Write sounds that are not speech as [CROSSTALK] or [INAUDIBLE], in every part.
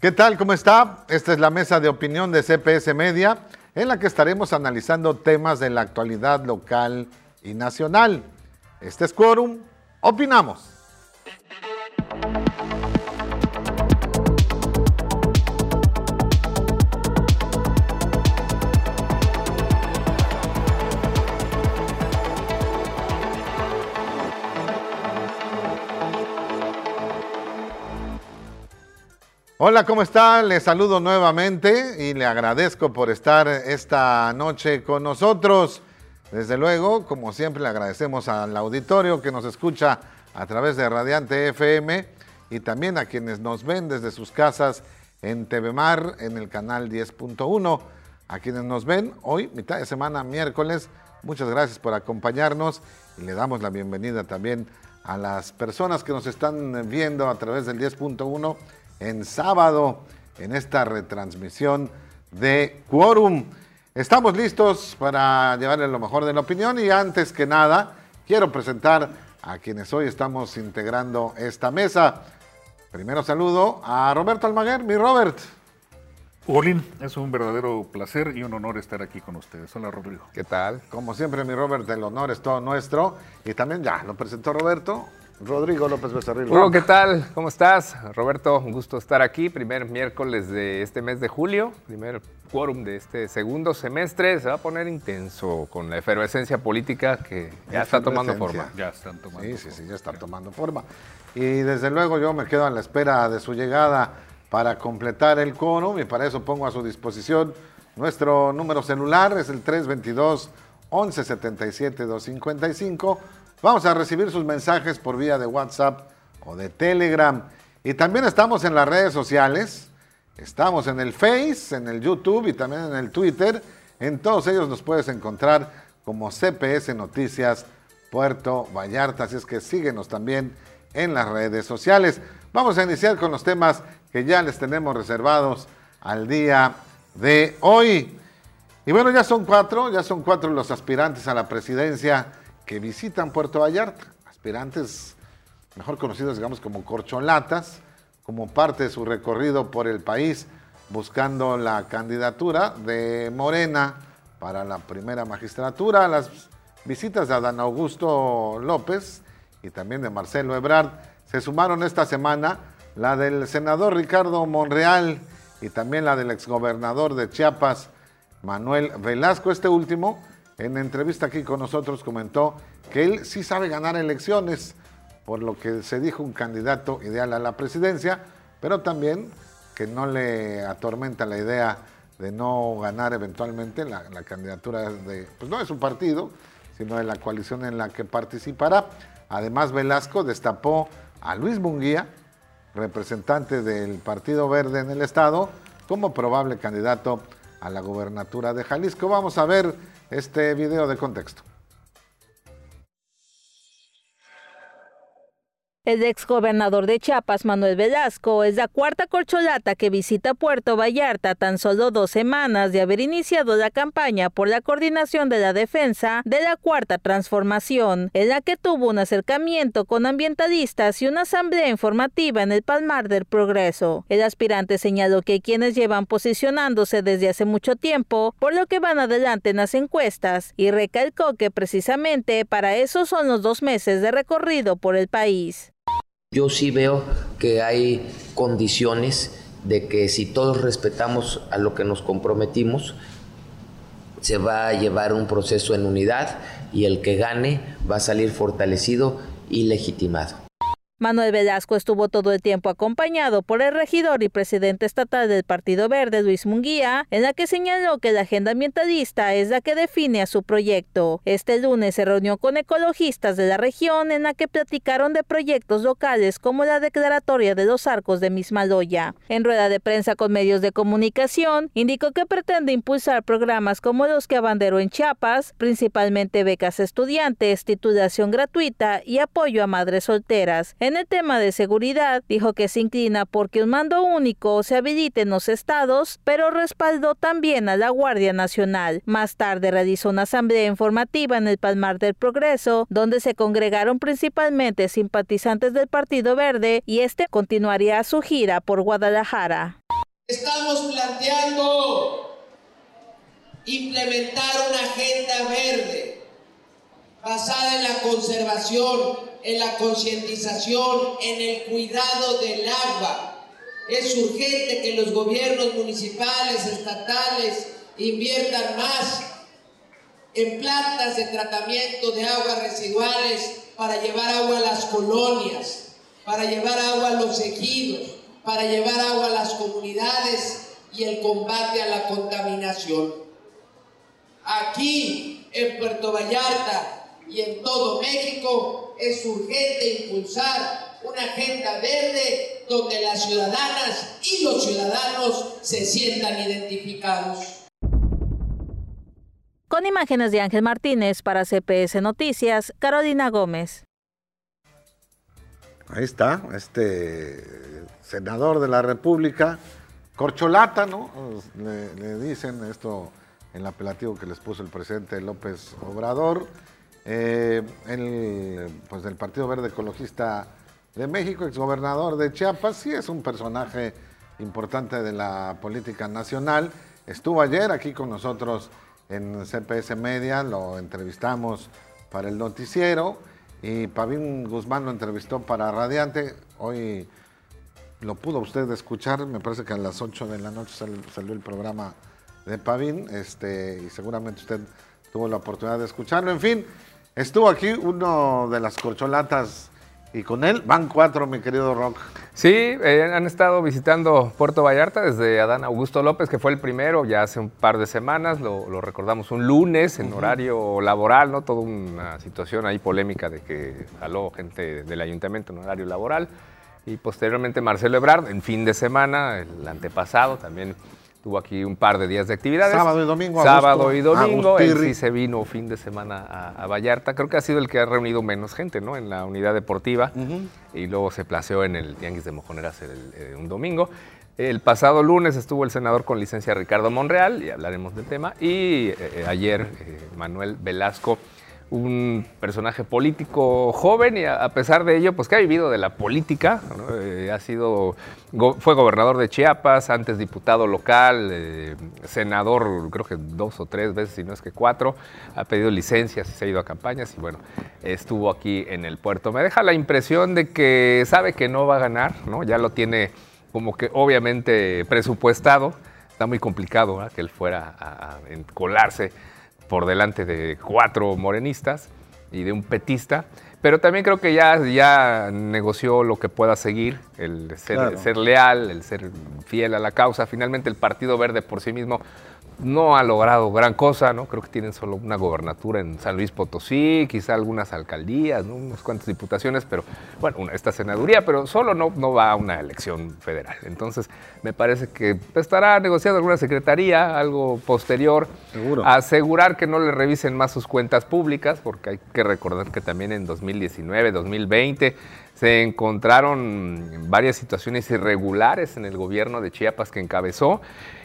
¿Qué tal? ¿Cómo está? Esta es la mesa de opinión de CPS Media, en la que estaremos analizando temas de la actualidad local y nacional. Este es Quórum. Opinamos. Hola, ¿cómo está? Le saludo nuevamente y le agradezco por estar esta noche con nosotros. Desde luego, como siempre, le agradecemos al auditorio que nos escucha a través de Radiante FM y también a quienes nos ven desde sus casas en TV Mar, en el canal 10.1. A quienes nos ven hoy, mitad de semana, miércoles, muchas gracias por acompañarnos y le damos la bienvenida también a las personas que nos están viendo a través del 10.1 en sábado en esta retransmisión de Quórum. Estamos listos para llevarle lo mejor de la opinión y antes que nada quiero presentar a quienes hoy estamos integrando esta mesa. Primero saludo a Roberto Almaguer, mi Robert. Olin, es un verdadero placer y un honor estar aquí con ustedes. Hola Rodrigo. ¿Qué tal? Como siempre, mi Robert, el honor es todo nuestro. Y también ya lo presentó Roberto, Rodrigo López Becerril. Hugo, ¿qué tal? ¿Cómo estás? Roberto, un gusto estar aquí. Primer miércoles de este mes de julio, primer quórum de este segundo semestre. Se va a poner intenso con la efervescencia política que ya está tomando forma. Ya están tomando Sí, sí, sí, ya está tomando forma. Y desde luego yo me quedo a la espera de su llegada para completar el quórum y para eso pongo a su disposición nuestro número celular, es el 322 1177 255 Vamos a recibir sus mensajes por vía de WhatsApp o de Telegram. Y también estamos en las redes sociales. Estamos en el Face, en el YouTube y también en el Twitter. En todos ellos nos puedes encontrar como CPS Noticias Puerto Vallarta. Así es que síguenos también en las redes sociales. Vamos a iniciar con los temas que ya les tenemos reservados al día de hoy. Y bueno, ya son cuatro, ya son cuatro los aspirantes a la presidencia que visitan Puerto Vallarta, aspirantes mejor conocidos, digamos, como corcholatas, como parte de su recorrido por el país, buscando la candidatura de Morena para la primera magistratura. Las visitas de Adán Augusto López y también de Marcelo Ebrard se sumaron esta semana la del senador Ricardo Monreal y también la del exgobernador de Chiapas, Manuel Velasco. Este último en entrevista aquí con nosotros comentó que él sí sabe ganar elecciones, por lo que se dijo un candidato ideal a la presidencia, pero también que no le atormenta la idea de no ganar eventualmente la, candidatura de, pues no de su partido, sino de la coalición en la que participará. Además, Velasco destapó a Luis Munguía, representante del Partido Verde en el Estado, como probable candidato a la gobernatura de Jalisco. Vamos a ver este video de contexto. El exgobernador de Chiapas, Manuel Velasco, es la cuarta corcholata que visita Puerto Vallarta tan solo dos semanas de haber iniciado la campaña por la coordinación de la defensa de la cuarta transformación, en la que tuvo un acercamiento con ambientalistas y una asamblea informativa en el Palmar del Progreso. El aspirante señaló que quienes llevan posicionándose desde hace mucho tiempo, por lo que van adelante en las encuestas, y recalcó que precisamente para eso son los dos meses de recorrido por el país. Yo sí veo que hay condiciones de que si todos respetamos a lo que nos comprometimos, se va a llevar un proceso en unidad y el que gane va a salir fortalecido y legitimado. Manuel Velasco estuvo todo el tiempo acompañado por el regidor y presidente estatal del Partido Verde, Luis Munguía, en la que señaló que la agenda ambientalista es la que define a su proyecto. Este lunes se reunió con ecologistas de la región en la que platicaron de proyectos locales como la declaratoria de los arcos de Mismaloya. En rueda de prensa con medios de comunicación, indicó que pretende impulsar programas como los que abanderó en Chiapas, principalmente becas estudiantes, titulación gratuita y apoyo a madres solteras. El tema de seguridad, dijo que se inclina porque un mando único se habilite en los estados, pero respaldó también a la Guardia Nacional. Más tarde realizó una asamblea informativa en el Palmar del Progreso, donde se congregaron principalmente simpatizantes del Partido Verde y este continuaría su gira por Guadalajara. Estamos planteando implementar una agenda verde basada en la conservación, en la concientización, en el cuidado del agua. Es urgente que los gobiernos municipales, estatales, inviertan más en plantas de tratamiento de aguas residuales para llevar agua a las colonias, para llevar agua a los ejidos, para llevar agua a las comunidades y el combate a la contaminación. Aquí, en Puerto Vallarta y en todo México, es urgente impulsar una agenda verde donde las ciudadanas y los ciudadanos se sientan identificados. Con imágenes de Ángel Martínez para CPS Noticias, Carolina Gómez. Ahí está, este senador de la República, corcholata, ¿no? Le, dicen esto en el apelativo que les puso el presidente López Obrador. Eh, el, pues del Partido Verde Ecologista de México, exgobernador de Chiapas, sí es un personaje importante de la política nacional. Estuvo ayer aquí con nosotros en CPS Media, lo entrevistamos para el noticiero y Pavín Guzmán lo entrevistó para Radiante. Hoy lo pudo usted escuchar, me parece que a las 8 de la noche salió, el programa de Pavín este, y seguramente usted tuvo la oportunidad de escucharlo. En fin, estuvo aquí uno de las corcholatas y con él van cuatro, mi querido Rock. Sí, eh, han estado visitando Puerto Vallarta desde Adán Augusto López, que fue el primero ya hace un par de semanas, lo, recordamos un lunes en horario laboral, ¿no? Toda una situación ahí polémica de que jaló gente del ayuntamiento en horario laboral. Y posteriormente Marcelo Ebrard, en fin de semana, el antepasado, también Tuvo aquí un par de días de actividades. Sábado y domingo. Sábado y domingo. Él sí se vino fin de semana a, Vallarta. Creo que ha sido el que ha reunido menos gente, ¿no? En la unidad deportiva. Y luego se placeó en el Tianguis de Mojoneras el, un domingo. El pasado lunes estuvo el senador con licencia Ricardo Monreal, y hablaremos del tema. Y eh, eh, ayer eh, Manuel Velasco un personaje político joven y a, pesar de ello, pues que ha vivido de la política, eh, ha sido, fue gobernador de Chiapas, antes diputado local, eh, senador creo que dos o tres veces, si no es que cuatro, ha pedido licencias y se ha ido a campañas y bueno, estuvo aquí en el puerto. Me deja la impresión de que sabe que no va a ganar, ¿no? ya lo tiene como que obviamente presupuestado, está muy complicado que él fuera a, a colarse por delante de cuatro morenistas y de un petista, pero también creo que ya, ya negoció lo que pueda seguir, el ser, ser leal, el ser fiel a la causa. Finalmente el Partido Verde por sí mismo no ha logrado gran cosa, ¿no? Creo que tienen solo una gobernatura en San Luis Potosí, quizá algunas alcaldías, ¿no? unas cuantas diputaciones, pero bueno, esta senaduría, pero solo no, no va a una elección federal. Entonces, me parece que estará negociando alguna secretaría, algo posterior, Seguro. asegurar que no le revisen más sus cuentas públicas, porque hay que recordar que también en 2019, 2020 se encontraron varias situaciones irregulares en el gobierno de Chiapas que encabezó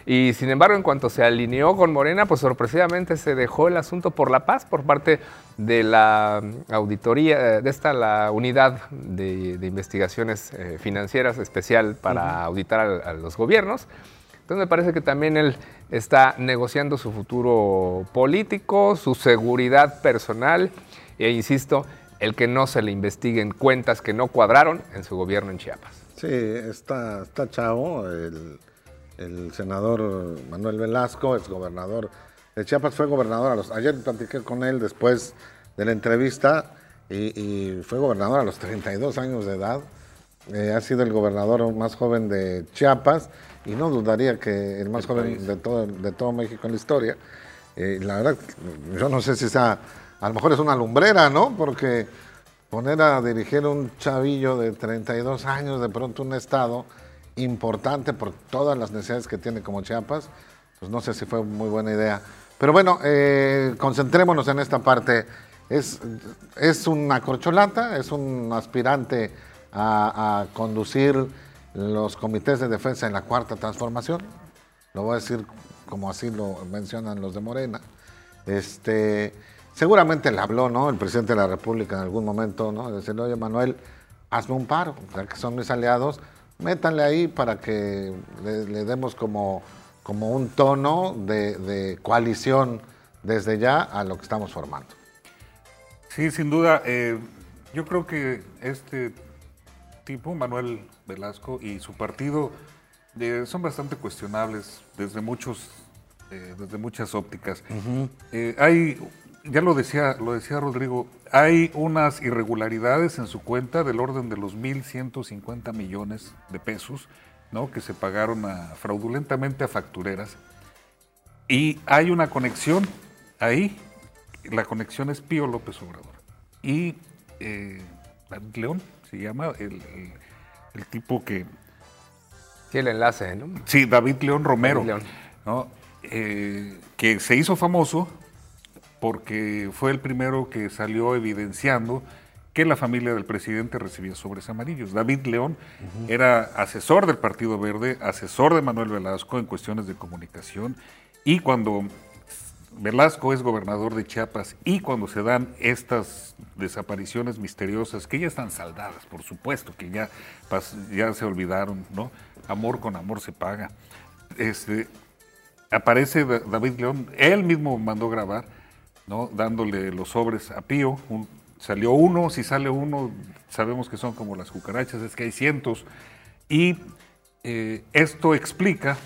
y sin embargo, en cuanto se alineó con Morena, pues sorpresivamente se dejó el asunto por la paz por parte de la auditoría, de esta la unidad de, investigaciones eh, financieras especial para auditar a, los gobiernos. Entonces me parece que también él está negociando su futuro político, su seguridad personal e insisto, el que no se le investiguen cuentas que no cuadraron en su gobierno en Chiapas. Sí, está, está chavo el el senador Manuel Velasco, ex gobernador de Chiapas, fue gobernador a los. Ayer platiqué con él después de la entrevista y, fue gobernador a los 32 años de edad. Eh, ha sido el gobernador más joven de Chiapas y no dudaría que el más joven de todo, de todo México en la historia. Eh, la verdad, yo no sé si sea, a lo mejor es una lumbrera, ¿no? Porque poner a dirigir un chavillo de 32 años de pronto un estado importante por todas las necesidades que tiene como Chiapas, pues no sé si fue muy buena idea. Pero bueno, eh, concentrémonos en esta parte. Es, es una corcholata, es un aspirante a, conducir los comités de defensa en la cuarta transformación. Lo voy a decir como así lo mencionan los de Morena. Este, seguramente le habló, ¿no? El presidente de la República en algún momento, ¿no? Decirle, oye, Manuel, hazme un paro, ya que son mis aliados, métanle ahí para que le, demos como, como un tono de, coalición desde ya a lo que estamos formando. Sí, sin duda. Eh, yo creo que este tipo, Manuel Velasco, y su partido eh, son bastante cuestionables desde muchos, eh, desde muchas ópticas. hay ya lo decía, lo decía Rodrigo, hay unas irregularidades en su cuenta del orden de los 1.150 millones de pesos, ¿no? Que se pagaron fraudulentamente a factureras. Y hay una conexión ahí, la conexión es Pío López Obrador. Y eh, León se llama el, tipo que... Sí, el enlace, ¿no? Sí, David León Romero, ¿no? Eh, que se hizo famoso porque fue el primero que salió evidenciando que la familia del presidente recibía sobres amarillos. David León era asesor del Partido Verde, asesor de Manuel Velasco en cuestiones de comunicación y cuando Velasco es gobernador de Chiapas y cuando se dan estas desapariciones misteriosas, que ya están saldadas, por supuesto, que ya, ya se olvidaron, ¿no? Amor con amor se paga. Este, aparece David León, él mismo mandó grabar ¿no? dándole los sobres a Pío. salió uno, si sale uno, sabemos que son como las cucarachas, es que hay cientos. Y eh, esto explica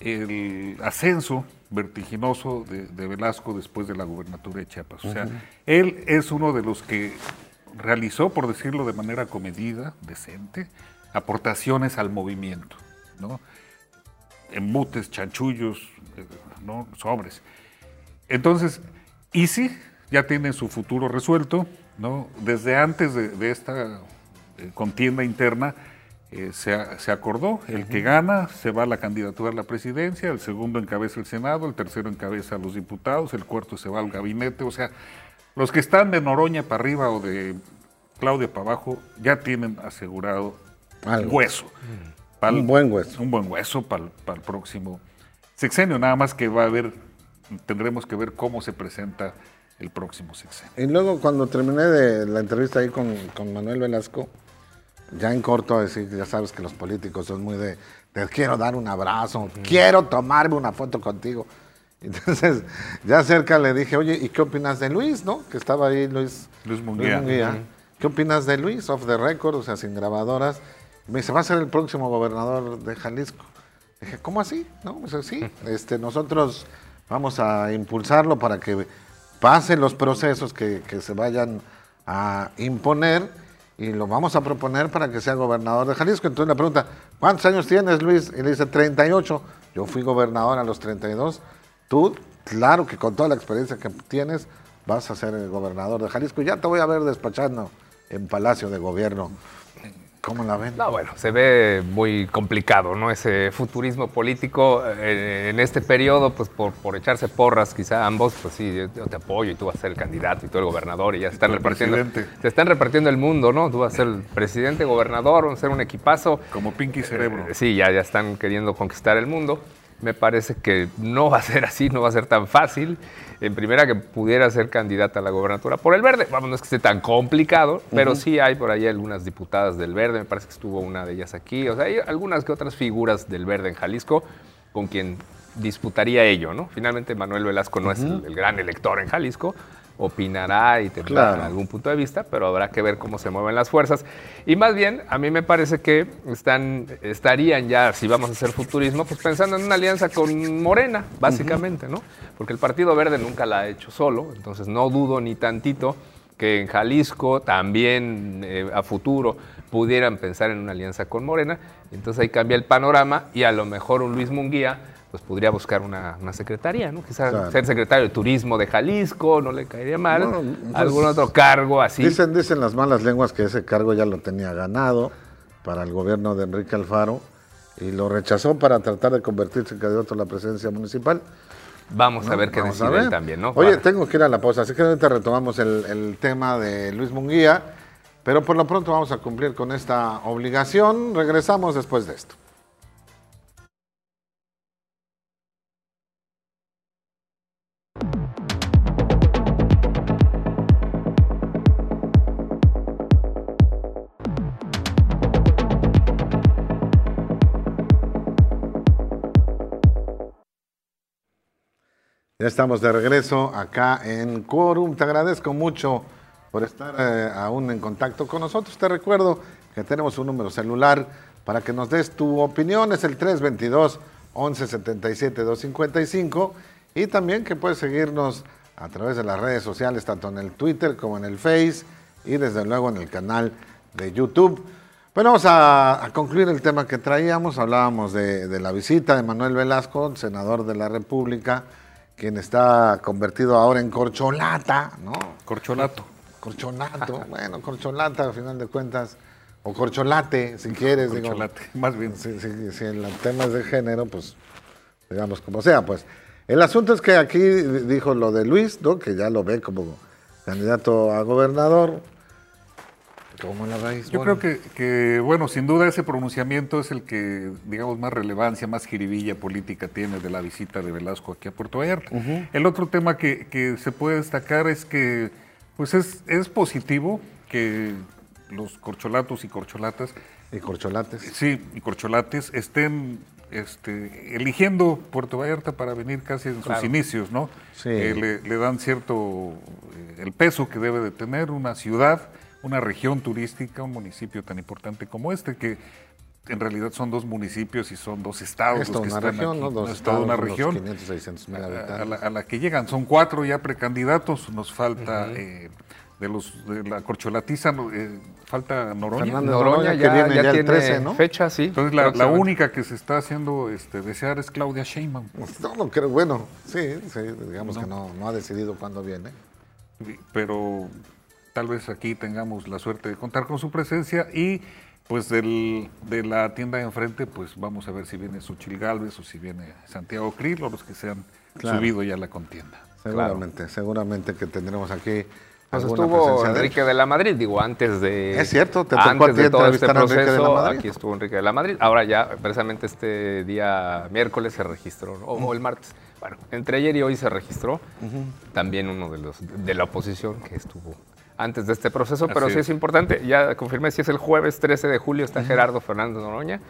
el ascenso vertiginoso de, Velasco después de la gubernatura de Chiapas. O sea, él es uno de los que realizó, por decirlo de manera comedida, decente, aportaciones al movimiento, ¿no? Embutes, chanchullos, eh, ¿no? Sobres. Entonces, y sí, ya tiene su futuro resuelto, ¿no? Desde antes de, esta eh, contienda interna eh, se, acordó, el que gana se va a la candidatura a la presidencia, el segundo encabeza el Senado, el tercero encabeza a los diputados, el cuarto se va al gabinete, o sea, los que están de Noroña para arriba o de Claudia para abajo ya tienen asegurado un hueso. un buen hueso. Un buen hueso para el próximo sexenio, nada más que va a haber tendremos que ver cómo se presenta el próximo sexenio. Y luego cuando terminé de la entrevista ahí con, Manuel Velasco, ya en corto decir, ya sabes que los políticos son muy de, te quiero dar un abrazo, quiero tomarme una foto contigo. [LAUGHS] Entonces, ya cerca le dije, oye, ¿y qué opinas de Luis, no? Que estaba ahí Luis, Luis Munguía. ¿Qué opinas de Luis, off the record, o sea, sin grabadoras? Me dice, va a ser el próximo gobernador de Jalisco. Dije, ¿cómo así? No, pues sí, [LAUGHS] este, nosotros Vamos a impulsarlo para que pasen los procesos que, se vayan a imponer y lo vamos a proponer para que sea gobernador de Jalisco. Entonces le pregunta, ¿cuántos años tienes, Luis? Y le dice, 38. Yo fui gobernador a los 32. Tú, claro que con toda la experiencia que tienes, vas a ser el gobernador de Jalisco. Ya te voy a ver despachando en Palacio de Gobierno. ¿Cómo la ven? No, bueno, se ve muy complicado, ¿no? Ese futurismo político eh, en este periodo, pues por, por, echarse porras, quizá ambos, pues sí, yo, te apoyo y tú vas a ser el candidato y tú el gobernador y ya se están repartiendo. Se están repartiendo el mundo, ¿no? Tú vas a ser el presidente, gobernador, vamos a ser un equipazo. Como Pinky Cerebro. Eh, sí, ya, ya están queriendo conquistar el mundo. Me parece que no va a ser así, no va a ser tan fácil. En primera, que pudiera ser candidata a la gobernatura por el verde. Vamos, no es que esté tan complicado, pero sí hay por ahí algunas diputadas del verde. Me parece que estuvo una de ellas aquí. O sea, hay algunas que otras figuras del verde en Jalisco con quien disputaría ello, ¿no? Finalmente, Manuel Velasco no es el gran elector en Jalisco, opinará y tendrá algún punto de vista, pero habrá que ver cómo se mueven las fuerzas. Y más bien, a mí me parece que están, estarían ya, si vamos a hacer futurismo, pues pensando en una alianza con Morena, básicamente, ¿no? Porque el Partido Verde nunca la ha hecho solo, entonces no dudo ni tantito que en Jalisco también eh, a futuro pudieran pensar en una alianza con Morena. Entonces ahí cambia el panorama y a lo mejor un Luis Munguía pues podría buscar una, secretaría, ¿no? Quizás ser secretario de Turismo de Jalisco, no le caería mal. Algún otro cargo así. Dicen, dicen las malas lenguas que ese cargo ya lo tenía ganado para el gobierno de Enrique Alfaro y lo rechazó para tratar de convertirse en candidato a la presidencia municipal. Vamos a ver qué decide también, ¿no? Oye, tengo que ir a la pausa, así que ahorita retomamos el, el tema de Luis Munguía, pero por lo pronto vamos a cumplir con esta obligación. Regresamos después de esto. Ya estamos de regreso acá en Quorum. Te agradezco mucho por estar eh, aún en contacto con nosotros. Te recuerdo que tenemos un número celular para que nos des tu opinión. Es el 322 1177 255 y también que puedes seguirnos a través de las redes sociales, tanto en el Twitter como en el Face y desde luego en el canal de YouTube. Bueno, vamos a, concluir el tema que traíamos. Hablábamos de, de la visita de Manuel Velasco, senador de la República quien está convertido ahora en corcholata, ¿no? Corcholato. Corcholato, [LAUGHS] bueno, corcholata al final de cuentas, o corcholate, si quieres. Corcholate, más bien. Si, en los temas de género, pues, digamos como sea, pues. El asunto es que aquí dijo lo de Luis, ¿no? Que ya lo ve como candidato a gobernador. ¿Cómo la veis? Yo creo que, bueno, sin duda ese pronunciamiento es el que, digamos, más relevancia, más jiribilla política tiene de la visita de Velasco aquí a Puerto Vallarta. El otro tema que, se puede destacar es que, pues es, es positivo que los corcholatos y corcholatas... Y corcholates. Sí, y corcholates estén este, eligiendo Puerto Vallarta para venir casi en sus inicios, ¿no? Sí. Eh, le, le, dan cierto, eh, el peso que debe de tener una ciudad una región turística, un municipio tan importante como este, que en realidad son dos municipios y son dos estados. los que una región, ¿no? Dos estados, una región. 500, 600 mil habitantes. A, la, que llegan, son cuatro ya precandidatos, nos falta... Eh, de los de la corcholatiza eh, falta Noroña. Noroña, ya, viene ya, tiene 13, ¿no? fecha, sí. Entonces la, única que se está haciendo este, desear es Claudia Sheinbaum. [LAUGHS] No, no creo, bueno, sí, sí digamos que no, no ha decidido cuándo viene. Pero tal vez aquí tengamos la suerte de contar con su presencia y pues del, de la tienda de enfrente, pues vamos a ver si viene Suchil Galvez o si viene Santiago Krill o los que se han subido ya a la contienda. Seguramente, seguramente que tendremos aquí. Pues estuvo Enrique de la Madrid, digo, antes de. Es cierto, te tocó antes de todo este proceso, aquí estuvo Enrique de la Madrid. Ahora ya, precisamente este día miércoles se registró, o, el martes. Bueno, entre ayer y hoy se registró también uno de los de la oposición que estuvo antes de este proceso, pero sí es importante. Ya confirmé si es el jueves 13 de julio, está Gerardo Fernández Noroña,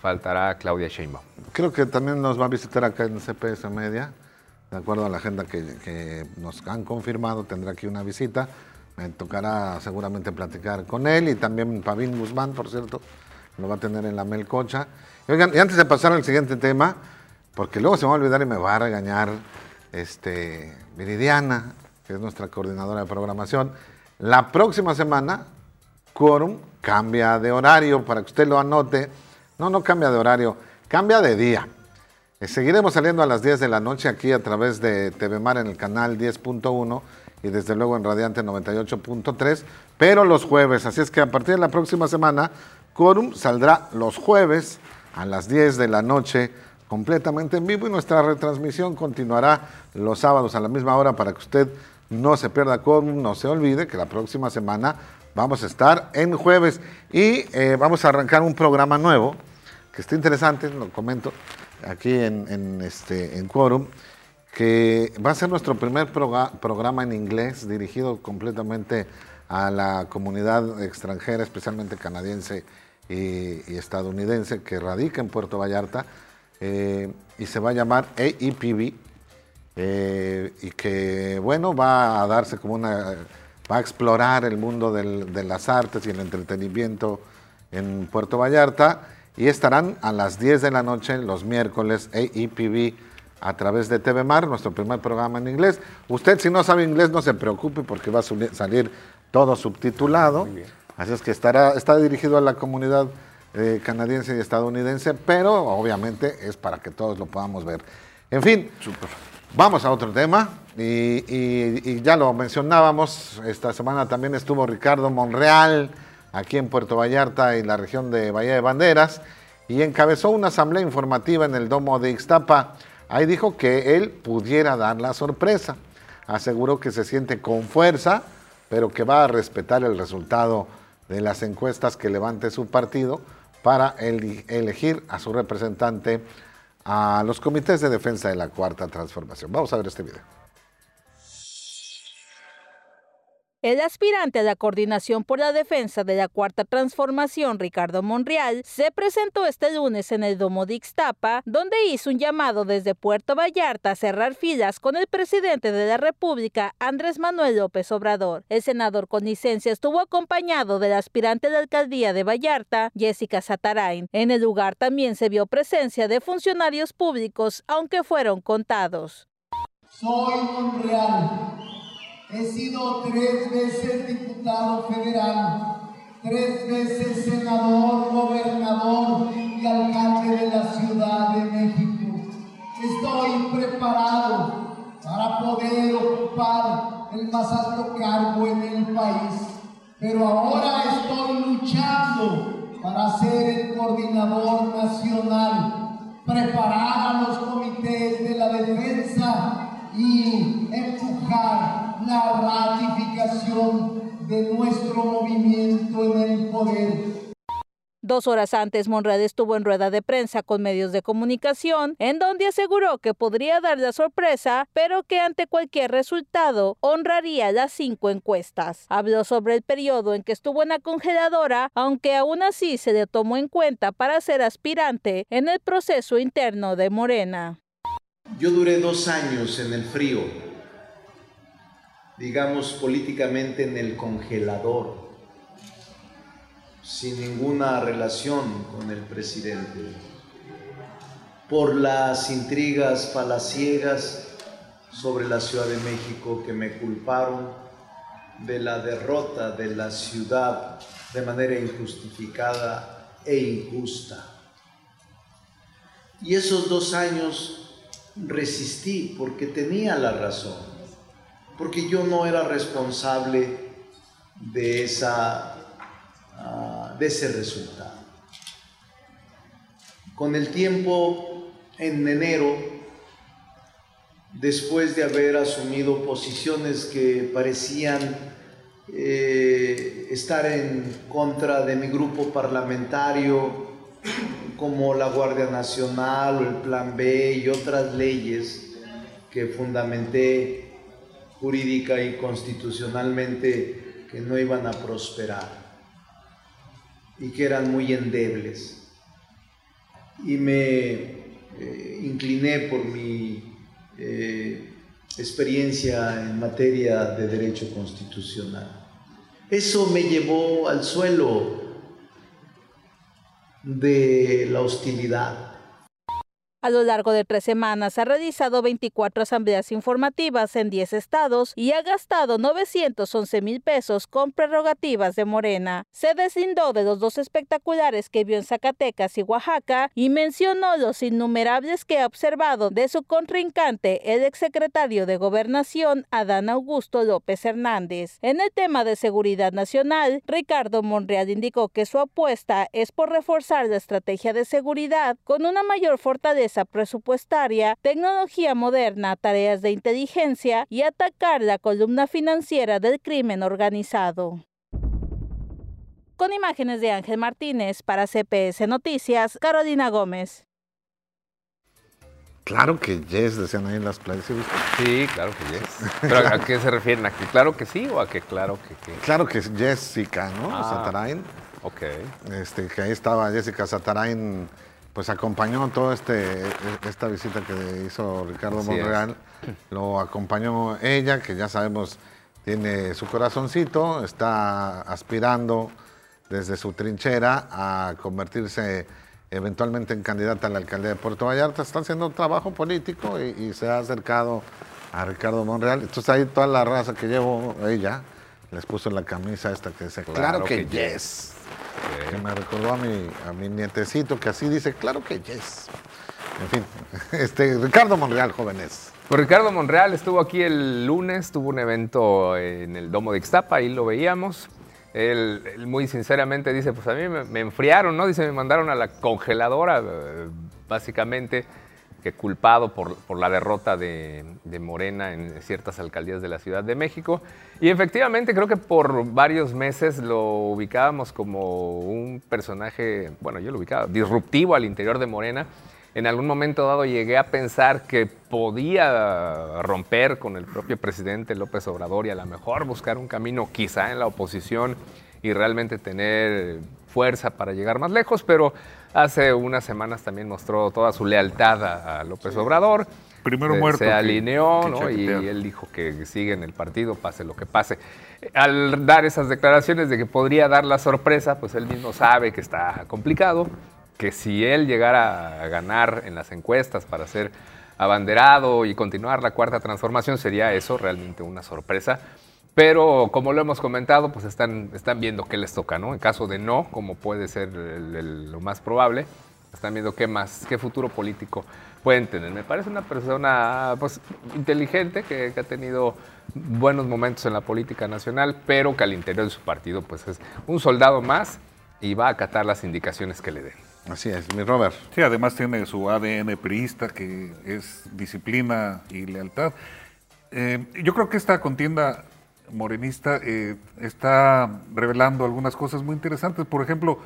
faltará Claudia Sheinbaum. Creo que también nos va a visitar acá en CPS Media, de acuerdo a la agenda que, nos han confirmado, tendrá aquí una visita. Me tocará seguramente platicar con él y también Pavín Guzmán, por cierto, lo va a tener en la Melcocha. Y, oigan, y antes de pasar al siguiente tema, porque luego se me va a olvidar y me va a regañar este, Viridiana, que es nuestra coordinadora de programación, la próxima semana, Quorum cambia de horario para que usted lo anote. No, no cambia de horario, cambia de día. Eh, seguiremos saliendo a las 10 de la noche aquí a través de TV Mar en el canal 10.1 y desde luego en Radiante 98.3, pero los jueves. Así es que a partir de la próxima semana, Quorum saldrá los jueves a las 10 de la noche completamente en vivo y nuestra retransmisión continuará los sábados a la misma hora para que usted no se pierda con, no se olvide que la próxima semana vamos a estar en jueves. Y eh, vamos a arrancar un programa nuevo que está interesante, lo comento aquí en, este, en Quorum, que va a ser nuestro primer programa en inglés dirigido completamente a la comunidad extranjera, especialmente canadiense y, estadounidense que radica en Puerto Vallarta eh, y se va a llamar AEPV eh, y que, bueno, va a darse como una, va a explorar el mundo de las artes y el entretenimiento en Puerto Vallarta y estarán a las 10 de la noche los miércoles AEPV a través de TV Mar, nuestro primer programa en inglés. Usted si no sabe inglés no se preocupe porque va a salir todo subtitulado. Así es que estará, está dirigido a la comunidad eh, canadiense y estadounidense, pero obviamente es para que todos lo podamos ver. En fin, Super. Vamos a otro tema y, ya lo mencionábamos, esta semana también estuvo Ricardo Monreal aquí en Puerto Vallarta y la región de Bahía de Banderas y encabezó una asamblea informativa en el domo de Ixtapa. Ahí dijo que él pudiera dar la sorpresa. Aseguró que se siente con fuerza, pero que va a respetar el resultado de las encuestas que levante su partido para elegir a su representante a los comités de defensa de la cuarta transformación. Vamos a ver este video. El aspirante a la coordinación por la defensa de la cuarta transformación, Ricardo Monreal, se presentó este lunes en el Domo de Ixtapa, donde hizo un llamado desde Puerto Vallarta a cerrar filas con el presidente de la República, Andrés Manuel López Obrador. El senador con licencia estuvo acompañado del aspirante de la alcaldía de Vallarta, Jessica Satarain. En el lugar también se vio presencia de funcionarios públicos, aunque fueron contados. Soy Monreal He sido tres veces diputado federal, tres veces senador, gobernador y alcalde de la Ciudad de México. Estoy preparado para poder ocupar el más alto cargo en el país, pero ahora estoy luchando para ser el coordinador nacional, preparar a los comités de la defensa y empujar la ratificación de nuestro movimiento en el poder. Dos horas antes, Monreal estuvo en rueda de prensa con medios de comunicación, en donde aseguró que podría dar la sorpresa, pero que ante cualquier resultado honraría las cinco encuestas. Habló sobre el periodo en que estuvo en la congeladora, aunque aún así se le tomó en cuenta para ser aspirante en el proceso interno de Morena. Yo duré dos años en el frío digamos, políticamente en el congelador, sin ninguna relación con el presidente, por las intrigas palaciegas sobre la Ciudad de México que me culparon de la derrota de la ciudad de manera injustificada e injusta. Y esos dos años resistí porque tenía la razón porque yo no era responsable de, esa, ah, de ese resultado. Con el tiempo, en enero, después de haber asumido posiciones que parecían eh, estar en contra de mi grupo parlamentario, como la Guardia Nacional o el Plan B y otras leyes que fundamenté jurídica y constitucionalmente que no iban a prosperar y que eran muy endebles. Y me eh, incliné por mi eh, experiencia en materia de derecho constitucional. Eso me llevó al suelo de la hostilidad a lo largo de tres semanas ha realizado 24 asambleas informativas en 10 estados y ha gastado 911 mil pesos con prerrogativas de Morena. Se deslindó de los dos espectaculares que vio en Zacatecas y Oaxaca y mencionó los innumerables que ha observado de su contrincante, el exsecretario de Gobernación, Adán Augusto López Hernández. En el tema de seguridad nacional, Ricardo Monreal indicó que su apuesta es por reforzar la estrategia de seguridad con una mayor fortaleza presupuestaria, tecnología moderna, tareas de inteligencia y atacar la columna financiera del crimen organizado. Con imágenes de Ángel Martínez para CPS Noticias, Carolina Gómez. Claro que yes, decían ahí en las playas. ¿sí, claro que yes. ¿Pero a qué se refieren? ¿A que claro que sí o a que claro que, Claro que Jessica, ¿no? Ah, Satarain. Ok. Este, que ahí estaba Jessica Satarain pues acompañó toda este, esta visita que hizo Ricardo Monreal. Lo acompañó ella, que ya sabemos tiene su corazoncito, está aspirando desde su trinchera a convertirse eventualmente en candidata a la alcaldía de Puerto Vallarta. Está haciendo un trabajo político y, se ha acercado a Ricardo Monreal. Entonces ahí toda la raza que llevó ella les puso la camisa esta que dice, claro, que, yes. Me recordó a mi, a mi nietecito que así dice, claro que yes. En fin, [LAUGHS] este, Ricardo Monreal, jóvenes. Pues Ricardo Monreal estuvo aquí el lunes, tuvo un evento en el Domo de Ixtapa, ahí lo veíamos. Él, muy sinceramente dice, pues a mí me, me, enfriaron, ¿no? Dice, me mandaron a la congeladora, eh, básicamente que culpado por, la derrota de, Morena en ciertas alcaldías de la Ciudad de México. Y efectivamente creo que por varios meses lo ubicábamos como un personaje, bueno, yo lo ubicaba, disruptivo al interior de Morena. en algún momento dado llegué a pensar que podía romper con el propio presidente López Obrador y a lo mejor buscar un camino quizá en la oposición y realmente tener fuerza para llegar más lejos, pero hace unas semanas también mostró toda su lealtad a, López Obrador. Primero muerto. Se alineó ¿no? y él dijo que sigue en el partido, pase lo que pase. Al dar esas declaraciones de que podría dar la sorpresa, pues él mismo sabe que está complicado, que si él llegara a ganar en las encuestas para ser abanderado y continuar la cuarta transformación, sería eso realmente una sorpresa. Pero como lo hemos comentado, pues están, están viendo qué les toca, ¿no? En caso de no, como puede ser lo más probable, están viendo qué más, qué futuro político pueden tener. Me parece una persona pues, inteligente que, que, ha tenido buenos momentos en la política nacional, pero que al interior de su partido pues es un soldado más y va a acatar las indicaciones que le den. Así es, mi Robert. Sí, además tiene su ADN priista, que es disciplina y lealtad. Eh, yo creo que esta contienda morenista eh, está revelando algunas cosas muy interesantes. Por ejemplo,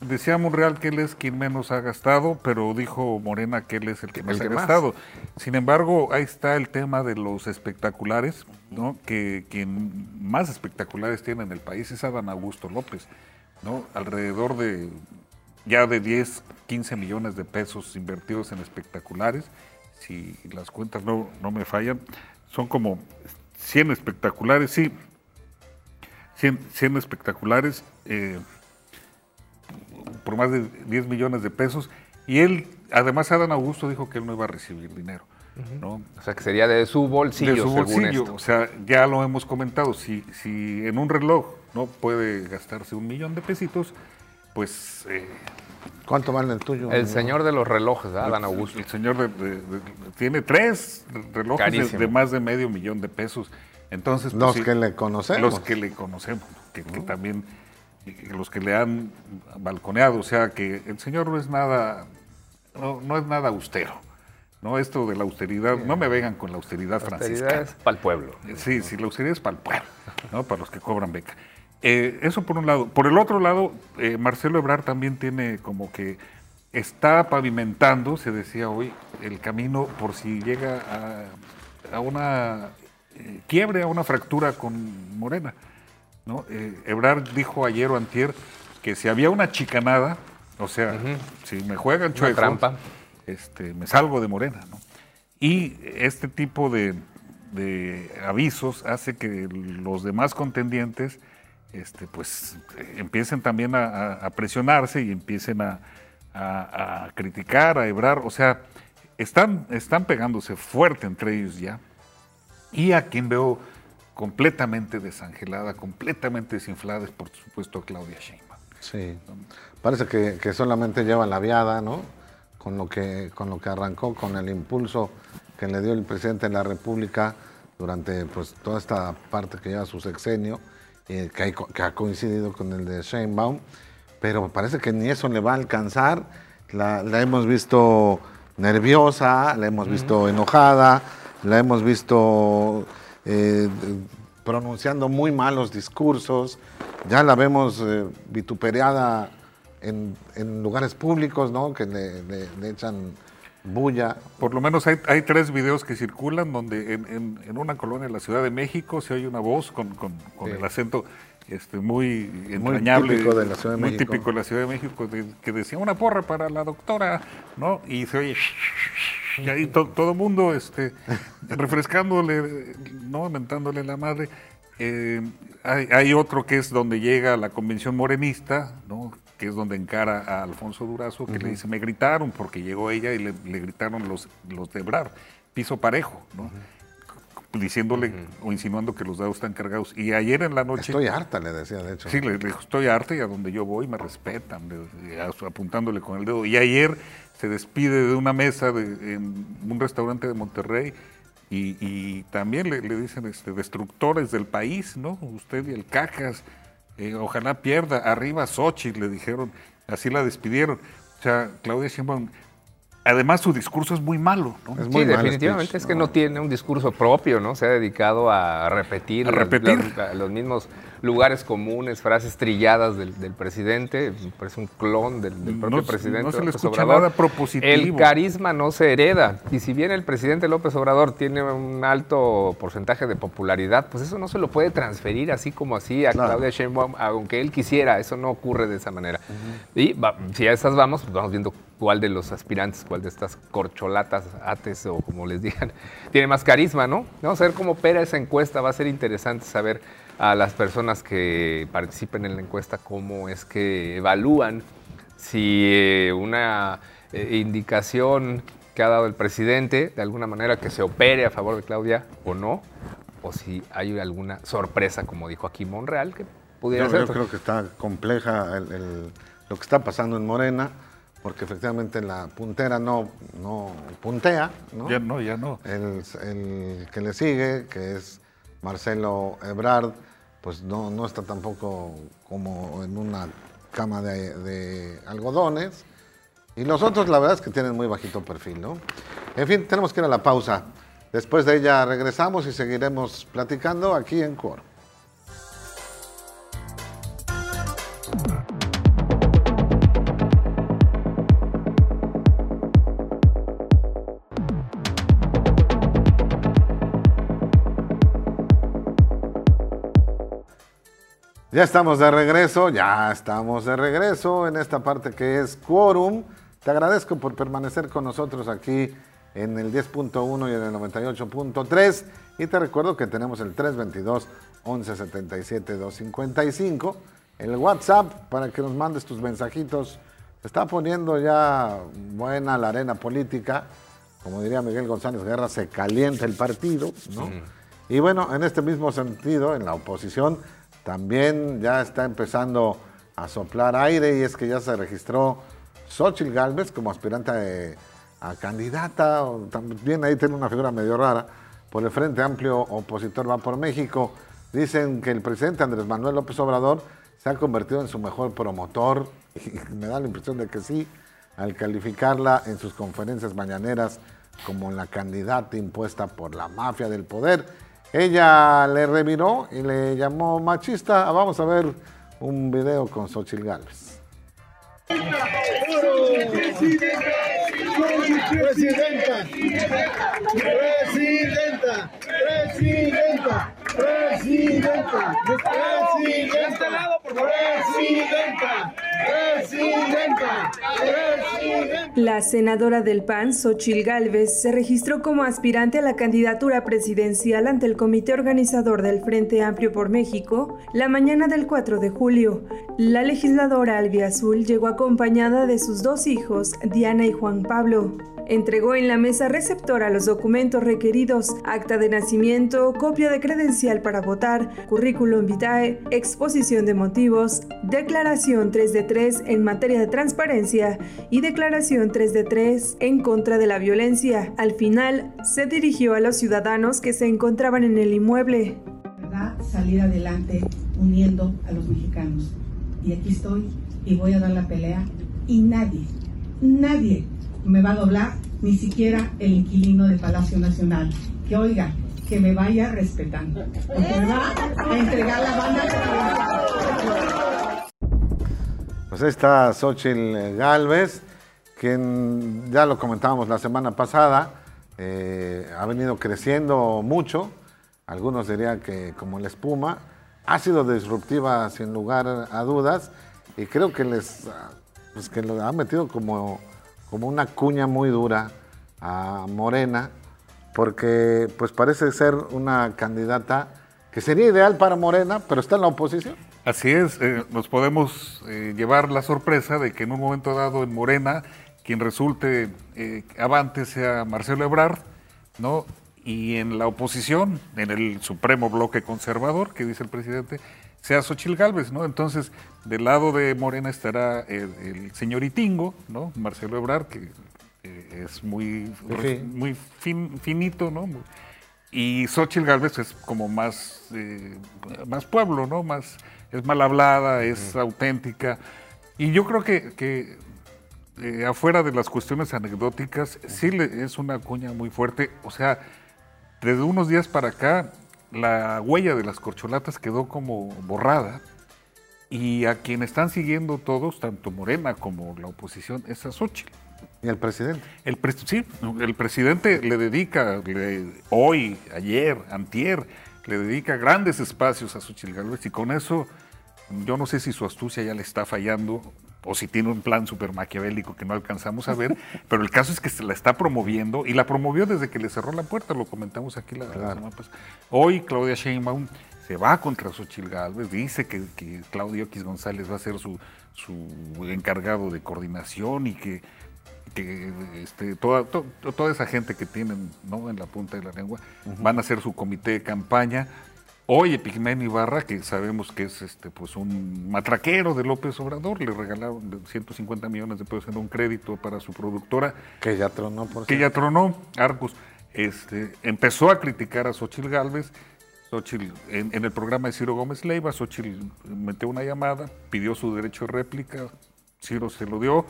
decía Monreal que él es quien menos ha gastado, pero dijo Morena que él es el que más ha gastado. Sin embargo, ahí está el tema de los espectaculares, ¿no? que quien más espectaculares tiene en el país es Adán Augusto López. ¿no? Alrededor de ya de 10, 15 millones de pesos invertidos en espectaculares, si las cuentas no, no me fallan, son como 100 espectaculares, sí, 100, espectaculares eh, por más de 10 millones de pesos. Y él, además, Adán Augusto dijo que él no iba a recibir dinero. ¿no? O sea, que sería de su bolsillo. De su bolsillo. O sea, ya lo hemos comentado. Si, si en un reloj no puede gastarse un millón de pesitos, pues... Eh, ¿Cuánto vale el tuyo? El señor de los relojes, Adán Augusto. El, señor tiene tres relojes de, más de medio millón de pesos. Entonces, pues, los que le conocemos. Los que le conocemos, que, también, los que le han balconeado. O sea, que el señor no es nada, no, es nada austero. No, esto de la austeridad, no me vengan con la austeridad, la austeridad es para el pueblo. Sí, sí, la austeridad es para el pueblo, ¿no? Para los que cobran beca. Eh, eso por un lado. Por el otro lado, eh, Marcelo Ebrard también tiene como que está pavimentando, se decía hoy, el camino por si llega a, una eh, quiebre, a una fractura con Morena. ¿no? Ebrard dijo ayer o antier que si había una chicanada, o sea, si me juegan chueco, trampa. Este, me salgo de Morena. ¿no? Y este tipo de, de avisos hace que los demás contendientes este, pues empiecen también a, presionarse y empiecen a, criticar, a hebrar, o sea, están, están pegándose fuerte entre ellos ya. Y a quien veo completamente desangelada, completamente desinflada es por supuesto Claudia Sheinbaum. Sí, parece que, solamente lleva la viada, ¿no? Con lo, que, con lo que arrancó, con el impulso que le dio el presidente de la República durante pues, toda esta parte que lleva su sexenio eh, que, ha coincidido con el de Sheinbaum, pero parece que ni eso le va a alcanzar. La, hemos visto nerviosa, la hemos visto enojada, la hemos visto eh, pronunciando muy malos discursos, ya la vemos eh, vituperada en, lugares públicos, ¿no? Que le echan bulla. Por lo menos hay, hay tres videos que circulan donde en, en, una colonia de la Ciudad de México se oye una voz con, con, el acento este, muy entrañable. Muy típico de la Ciudad de muy México. típico de la Ciudad de México, que decía una porra para la doctora, ¿no? Y se oye... Y ahí todo el mundo este, [LAUGHS] refrescándole, ¿no? Mentándole la madre. Eh, hay, hay, otro que es donde llega la convención morenista, ¿no? Que es donde encara a Alfonso Durazo, que le dice, me gritaron porque llegó ella y le, gritaron los, los de Brar, piso parejo, ¿no? diciéndole o insinuando que los dados están cargados. Y ayer en la noche... Estoy harta, le decía, de hecho. Sí, le, dijo, estoy harta y a donde yo voy me respetan, apuntándole con el dedo. Y ayer se despide de una mesa en un restaurante de Monterrey y, también le, dicen este, destructores del país, ¿no? Usted y el Cajas eh, ojalá pierda, arriba Sochi, le dijeron, así la despidieron. O sea, Claudia Sheinbaum, además su discurso es muy malo, ¿no? Es muy sí, definitivamente es que no. tiene un discurso propio, ¿no? Se ha dedicado a repetir, repetir? Los, mismos lugares comunes, frases trilladas del, presidente, parece un clon del, propio presidente. No se le escucha nada propositivo. El carisma no se hereda. Y si bien el presidente López Obrador tiene un alto porcentaje de popularidad, pues eso no se lo puede transferir así como así a Claudia Sheinbaum, aunque él quisiera, eso no ocurre de esa manera. Y si a esas vamos, pues vamos viendo cuál de los aspirantes, cuál de estas corcholatas, ates o como les digan, [LAUGHS] tiene más carisma, ¿no? Vamos a ver cómo opera esa encuesta, va a ser interesante saber a las personas que participen en la encuesta cómo es que evalúan si eh, una eh, indicación que ha dado el presidente, de alguna manera que se opere a favor de Claudia o no, o si hay alguna sorpresa, como dijo aquí Monreal, que pudiera ser. Yo creo que está compleja lo que está pasando en Morena, porque efectivamente la puntera no, no puntea, ¿no? Ya no, ya no. El, el, que le sigue, que es Marcelo Ebrard, pues no, no está tampoco como en una cama de, de algodones. Y los otros, la verdad es que tienen muy bajito perfil, ¿no? En fin, tenemos que ir a la pausa. Después de ella regresamos y seguiremos platicando aquí en Coro. Ya estamos de regreso, ya estamos de regreso en esta parte que es Quórum. Te agradezco por permanecer con nosotros aquí en el 10.1 y en el 98.3. Y te recuerdo que tenemos el 322 1177 255, el WhatsApp para que nos mandes tus mensajitos. Se está poniendo ya buena la arena política. Como diría Miguel González Guerra, se calienta el partido, ¿no? Y bueno, en este mismo sentido, en la oposición, también ya está empezando a soplar aire y es que ya se registró Xochitl Galvez como aspirante a, candidata, también ahí tiene una figura medio rara, por el Frente Amplio Opositor Va por México. Dicen que el presidente Andrés Manuel López Obrador se ha convertido en su mejor promotor, [LAUGHS] y me da la impresión de que sí, al calificarla en sus conferencias mañaneras como la candidata impuesta por la mafia del poder ella le reviró y le llamó machista. Vamos a ver un video con Xochitl Gálvez. Presidenta, presidenta, presidenta, La senadora del PAN, Xochil Gálvez, se registró como aspirante a la candidatura presidencial ante el comité organizador del Frente Amplio por México la mañana del 4 de julio. La legisladora albiazul llegó acompañada de sus dos hijos, Diana y Juan Pablo entregó en la mesa receptora los documentos requeridos, acta de nacimiento, copia de credencial para votar, currículum vitae, exposición de motivos, declaración 3 de 3 en materia de transparencia y declaración 3 de 3 en contra de la violencia. Al final, se dirigió a los ciudadanos que se encontraban en el inmueble. Salir adelante uniendo a los mexicanos. Y aquí estoy y voy a dar la pelea y nadie, nadie me va a doblar, ni siquiera el inquilino de Palacio Nacional. Que oiga, que me vaya respetando, porque me va a entregar la banda. Pues está Xochitl Galvez, quien ya lo comentábamos la semana pasada, eh, ha venido creciendo mucho, algunos dirían que como la espuma, ha sido disruptiva sin lugar a dudas y creo que les pues que lo ha metido como como una cuña muy dura a Morena, porque pues parece ser una candidata que sería ideal para Morena, pero está en la oposición. Así es, eh, nos podemos eh, llevar la sorpresa de que en un momento dado en Morena, quien resulte eh, avante sea Marcelo Ebrard, ¿no? Y en la oposición, en el supremo bloque conservador, que dice el presidente, sea Xochil Gálvez, ¿no? Entonces, del lado de Morena estará el, señor Itingo, ¿no? Marcelo Ebrard, que eh, es muy, muy finito, ¿no? Y Xochil Gálvez es como más, eh, más pueblo, ¿no? Más, es mal hablada, es auténtica. Y yo creo que, eh, afuera de las cuestiones anecdóticas, sí le, es una cuña muy fuerte. O sea, desde unos días para acá, la huella de las corcholatas quedó como borrada y a quien están siguiendo todos, tanto Morena como la oposición, es a Xochitl. ¿Y el presidente? El sí, el presidente le dedica hoy, ayer, antier, le dedica grandes espacios a Xochitl Gálvez y con eso yo no sé si su astucia ya le está fallando o si tiene un plan súper maquiavélico que no alcanzamos a ver, [LAUGHS] pero el caso es que se la está promoviendo y la promovió desde que le cerró la puerta, lo comentamos aquí la, semana pasada. Hoy Claudia Sheinbaum se va contra Xochitl Gálvez, dice que, Claudio X González va a ser su, encargado de coordinación y que, este, toda, toda esa gente que tienen ¿no? en la punta de la lengua van a ser su comité de campaña Hoy Epigmenio Ibarra, que sabemos que es este, pues un matraquero de López Obrador, le regalaron 150 millones de pesos en un crédito para su productora. Que ya tronó, por Que ya tronó, Arcos. Este, empezó a criticar a Xochil Gálvez. Xochitl, en, el programa de Ciro Gómez Leiva, Xochitl metió una llamada, pidió su derecho de réplica, Ciro se lo dio.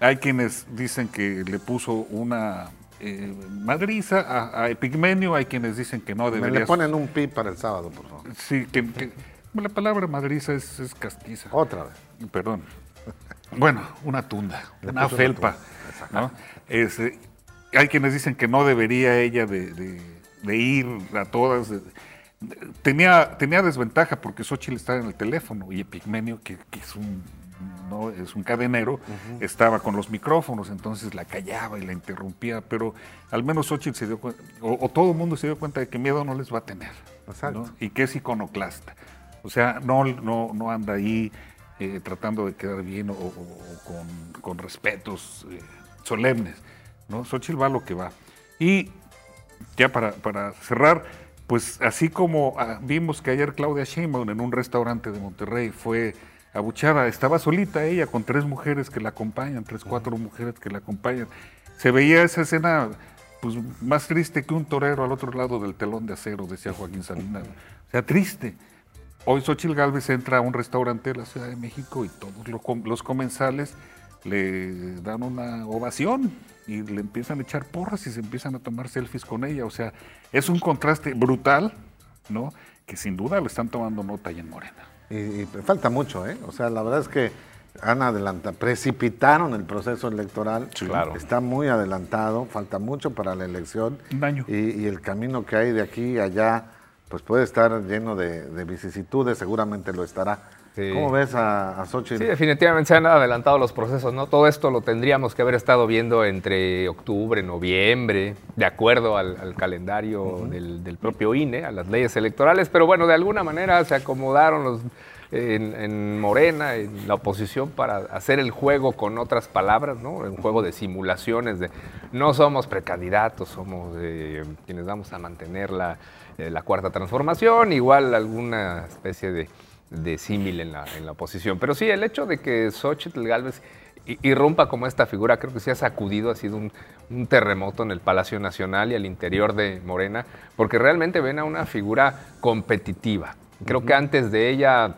Hay quienes dicen que le puso una eh, madriza a, Epigmenio, hay quienes dicen que no debería. Me le ponen un pi para el sábado, por favor. Sí, que, la palabra madriza es, castiza. Otra vez. Perdón. Bueno, una tunda, una felpa. Eh, hay quienes dicen que no debería ella de, ir a todas. tenía, tenía desventaja porque Xochitl estaba en el teléfono y Epigmenio, que es un ¿no? es un cadenero, estaba con los micrófonos, entonces la callaba y la interrumpía, pero al menos Xochitl se dio cuenta, o, todo el mundo se dio cuenta de que miedo no les va a tener, y que es iconoclasta. O sea, no, no, no anda ahí eh, tratando de quedar bien o, con, respetos eh, solemnes. ¿no? Xochitl va lo que va. Y ya para, para cerrar, pues así como ah, vimos que ayer Claudia Sheinbaum en un restaurante de Monterrey fue abuchada. Estaba solita ella con tres mujeres que la acompañan, tres, cuatro mujeres que la acompañan. Se veía esa escena pues, más triste que un torero al otro lado del telón de acero, decía Joaquín Salinas. O sea, triste. Hoy Xochil Gálvez entra a un restaurante de la Ciudad de México y todos los comensales le dan una ovación y le empiezan a echar porras y se empiezan a tomar selfies con ella. O sea, es un contraste brutal, ¿no? Que sin duda le están tomando nota ahí en Morena. Y, falta mucho, ¿eh? O sea, la verdad es que han adelantado, precipitaron el proceso electoral. claro. Está muy adelantado, falta mucho para la elección. Un año. Y, el camino que hay de aquí a allá, pues puede estar lleno de, vicisitudes, seguramente lo estará. ¿Cómo ves a, a Xochitl? Sí, definitivamente se han adelantado los procesos, ¿no? Todo esto lo tendríamos que haber estado viendo entre octubre, noviembre, de acuerdo al, calendario del, del, propio INE, a las leyes electorales, pero bueno, de alguna manera se acomodaron los en, Morena, en la oposición, para hacer el juego con otras palabras, ¿no? Un juego de simulaciones, de no somos precandidatos, somos eh, quienes vamos a mantener la, eh, la, cuarta transformación, igual alguna especie de, de símil en la, en la oposición. Pero sí, el hecho de que Xochitl Galvez irrumpa como esta figura, creo que se ha sacudido, ha sido un, un, terremoto en el Palacio Nacional y al interior de Morena, porque realmente ven a una figura competitiva. Creo que antes de ella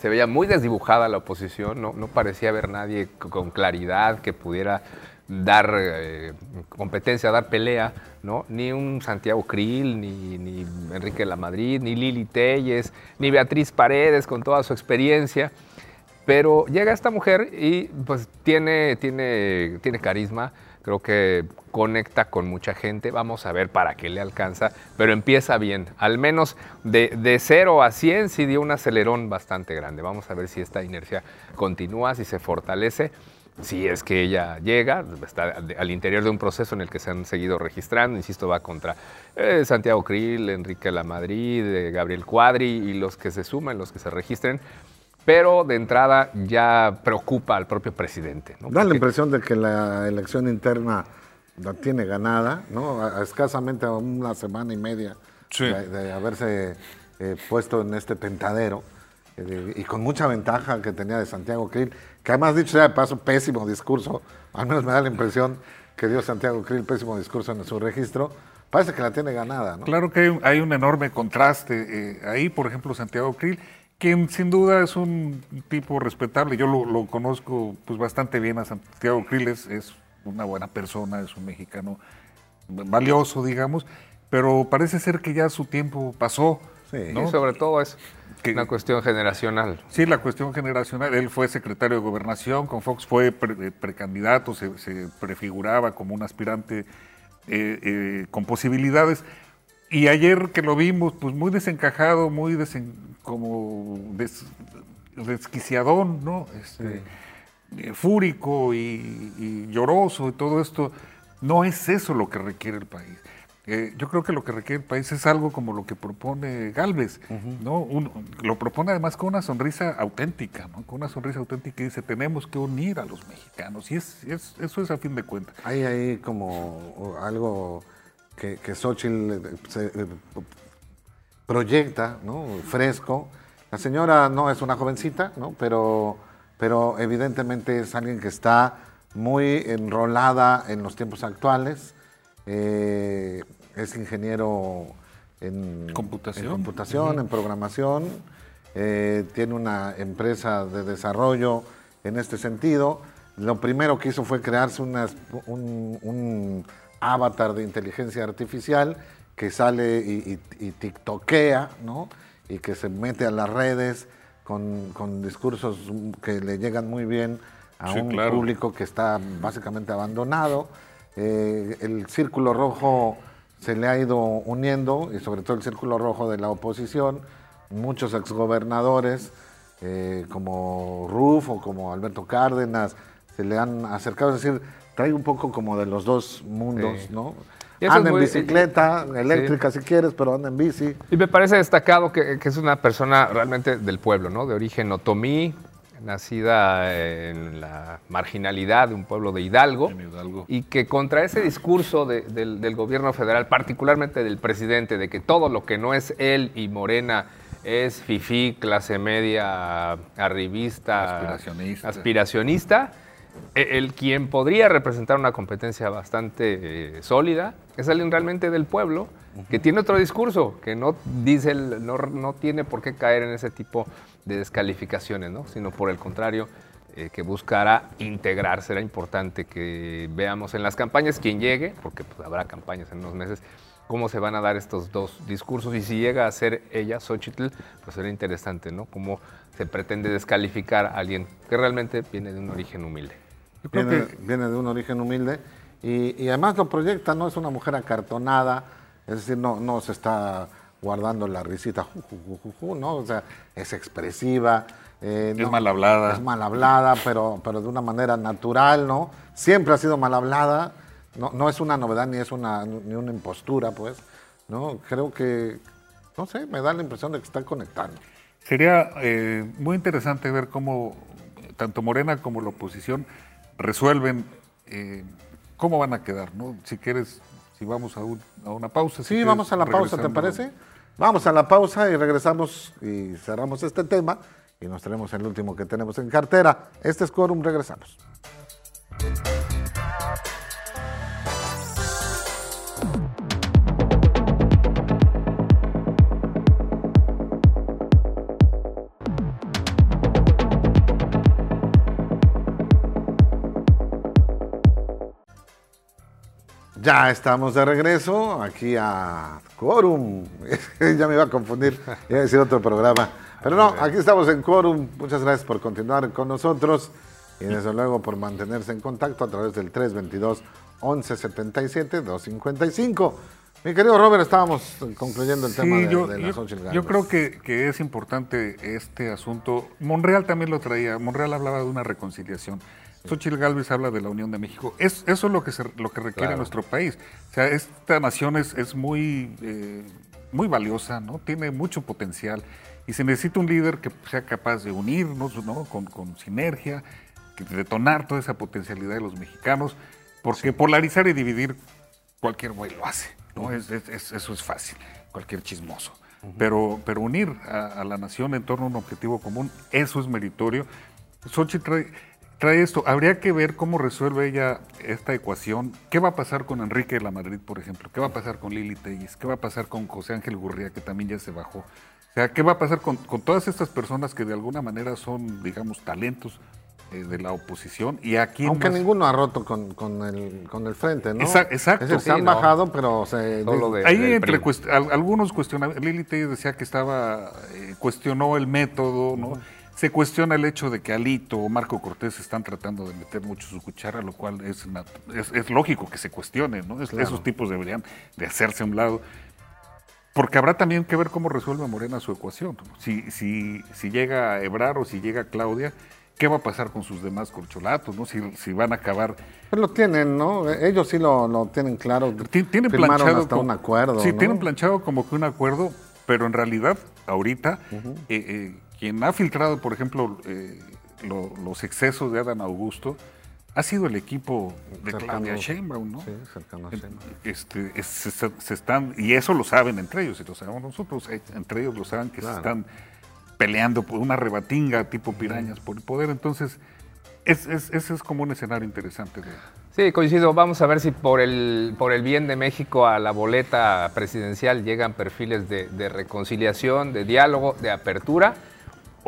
se veía muy desdibujada la oposición, no, no parecía haber nadie con claridad que pudiera dar eh, competencia, dar pelea, ¿no? Ni un Santiago Krill, ni, ni Enrique Lamadrid, ni Lili Telles, ni Beatriz Paredes con toda su experiencia. Pero llega esta mujer y pues tiene, tiene, tiene carisma, creo que conecta con mucha gente, vamos a ver para qué le alcanza, pero empieza bien, al menos de, de 0 a 100 sí dio un acelerón bastante grande, vamos a ver si esta inercia continúa, si se fortalece, si es que ella llega, está al interior de un proceso en el que se han seguido registrando, insisto, va contra eh, Santiago Krill, Enrique Lamadrid, eh, Gabriel Cuadri y los que se suman, los que se registren, pero de entrada ya preocupa al propio presidente. Da la impresión de que la elección interna la tiene ganada, ¿no? A, escasamente una semana y media de, haberse eh, puesto en este tentadero eh, y con mucha ventaja que tenía de Santiago Krill, que además dicho sea de paso, pésimo discurso, al menos me da la impresión que dio Santiago Krill pésimo discurso en su registro, parece que la tiene ganada, ¿no? Claro que hay un, enorme contraste eh, ahí, por ejemplo, Santiago Krill quien sin duda es un tipo respetable. Yo lo, conozco pues bastante bien a Santiago Krill, es, una buena persona, es un mexicano valioso, digamos, pero parece ser que ya su tiempo pasó. Sí, sobre todo es una cuestión generacional. Sí, la cuestión generacional. Él fue secretario de gobernación, con Fox fue precandidato, se, prefiguraba como un aspirante eh, eh, con posibilidades. Y ayer que lo vimos, pues muy desencajado, muy como desquiciadón, ¿no? Este, eh, fúrico y, lloroso y todo esto. No es eso lo que requiere el país. Eh, yo creo que lo que requiere el país es algo como lo que propone Galvez, ¿no? lo propone además con una sonrisa auténtica, ¿no? Con una sonrisa auténtica y dice, tenemos que unir a los mexicanos. Y es, eso es a fin de cuentas. Hay ahí como algo que, que Xochitl eh, se, proyecta, ¿no? Fresco. La señora no es una jovencita, ¿no? Pero pero evidentemente es alguien que está muy enrolada en los tiempos actuales. Eh, es ingeniero en computación, en, computación, en programación. Eh, tiene una empresa de desarrollo en este sentido. Lo primero que hizo fue crearse un, un, avatar de inteligencia artificial que sale y, y, y tiktokea, ¿no? Y que se mete a las redes con, discursos que le llegan muy bien a un público que está básicamente abandonado. Eh, el círculo rojo se le ha ido uniendo, y sobre todo el círculo rojo de la oposición, muchos exgobernadores eh, como Rufo, como Alberto Cárdenas, se le han acercado, es decir, trae un poco como de los dos mundos, ¿no? Anda en bicicleta, eléctrica si quieres, pero anda en bici. Y me parece destacado que, es una persona realmente del pueblo, ¿no? De origen otomí, nacida en la marginalidad de un pueblo de Hidalgo, y que contra ese discurso del, gobierno federal, particularmente del presidente, de que todo lo que no es él y Morena es fifí, clase media, arribista, aspiracionista, aspiracionista e, el quien podría representar una competencia bastante eh, sólida es alguien realmente del pueblo que tiene otro discurso, que no dice, no, no, tiene por qué caer en ese tipo de descalificaciones, ¿no? sino por el contrario, eh, que buscará integrar. Será importante que veamos en las campañas quien llegue, porque pues, habrá campañas en unos meses, cómo se van a dar estos dos discursos y si llega a ser ella, Xochitl, pues será interesante, ¿no? Cómo se pretende descalificar a alguien que realmente viene de un origen humilde. viene, viene de un origen humilde y, además lo proyecta, no es una mujer acartonada, es decir, no, no se está guardando la risita, ¿no? O sea, es expresiva. Eh, es mal hablada. Es mal hablada, pero, pero de una manera natural, ¿no? Siempre ha sido mal hablada, no, no es una novedad ni es una, ni una impostura, pues, ¿no? Creo que, no sé, me da la impresión de que están conectando. Sería eh, muy interesante ver cómo tanto Morena como la oposición resuelven eh, cómo van a quedar, ¿no? Si quieres, si vamos a, una pausa. sí, vamos a la pausa, ¿te parece? Vamos a la pausa y regresamos y cerramos este tema y nos traemos el último que tenemos en cartera. Este es Quorum, regresamos. Ya estamos de regreso aquí a Quorum. [LAUGHS] ya me iba a confundir, iba a decir otro programa. Pero no, aquí estamos en Quorum. Muchas gracias por continuar con nosotros y desde luego por mantenerse en contacto a través del 322 1177 255. Mi querido Robert, estábamos concluyendo el tema de, yo, de las Yo creo que, que, es importante este asunto. Monreal también lo traía. Monreal hablaba de una reconciliación. Xochitl Galvez habla de la Unión de México. Es, eso es lo que, lo que requiere nuestro país. O sea, esta nación es, muy, eh, muy valiosa, ¿no? Tiene mucho potencial y se necesita un líder que sea capaz de unirnos, ¿no? Con, sinergia, que detonar toda esa potencialidad de los mexicanos, porque polarizar y dividir cualquier güey lo hace, ¿no? eso es fácil, cualquier chismoso. Pero, pero unir a, a, la nación en torno a un objetivo común, eso es meritorio. Xochitl trae esto. Habría que ver cómo resuelve ella esta ecuación. ¿Qué va a pasar con Enrique de la Madrid, por ejemplo? ¿Qué va a pasar con Lili Telles? ¿Qué va a pasar con José Ángel Gurría, que también ya se bajó? O sea, ¿qué va a pasar con, todas estas personas que de alguna manera son, digamos, talentos eh, de la oposición y aquí aunque ninguno ha roto con, con, el, con el frente no exacto se han bajado pero se ahí entre algunos cuestionaban Lili decía que estaba eh, cuestionó el método no se cuestiona el hecho de que Alito o Marco Cortés están tratando de meter mucho su cuchara, lo cual es, es, lógico que se cuestione, ¿no? Esos tipos deberían de hacerse a un lado. Porque habrá también que ver cómo resuelve Morena su ecuación. Si, si, si llega a Ebrar o si llega Claudia, ¿qué va a pasar con sus demás corcholatos? ¿no? Si, si van a acabar. Pues lo tienen, ¿no? Ellos sí lo, tienen claro. Tienen planchado hasta un acuerdo. Sí, tienen planchado como que un acuerdo, pero en realidad, ahorita, quien ha filtrado, por ejemplo, eh, los excesos de Adán Augusto, ha sido el equipo de Claudia Sheinbaum, ¿no? Sí, cercano a Sheinbaum. Este, se, están, y eso lo saben entre ellos, y lo sabemos nosotros, eh, entre ellos lo saben que se están peleando por una rebatinga tipo pirañas por el poder, entonces ese es, como un escenario interesante. Sí, coincido. Vamos a ver si por el, por el bien de México a la boleta presidencial llegan perfiles de reconciliación, de diálogo, de apertura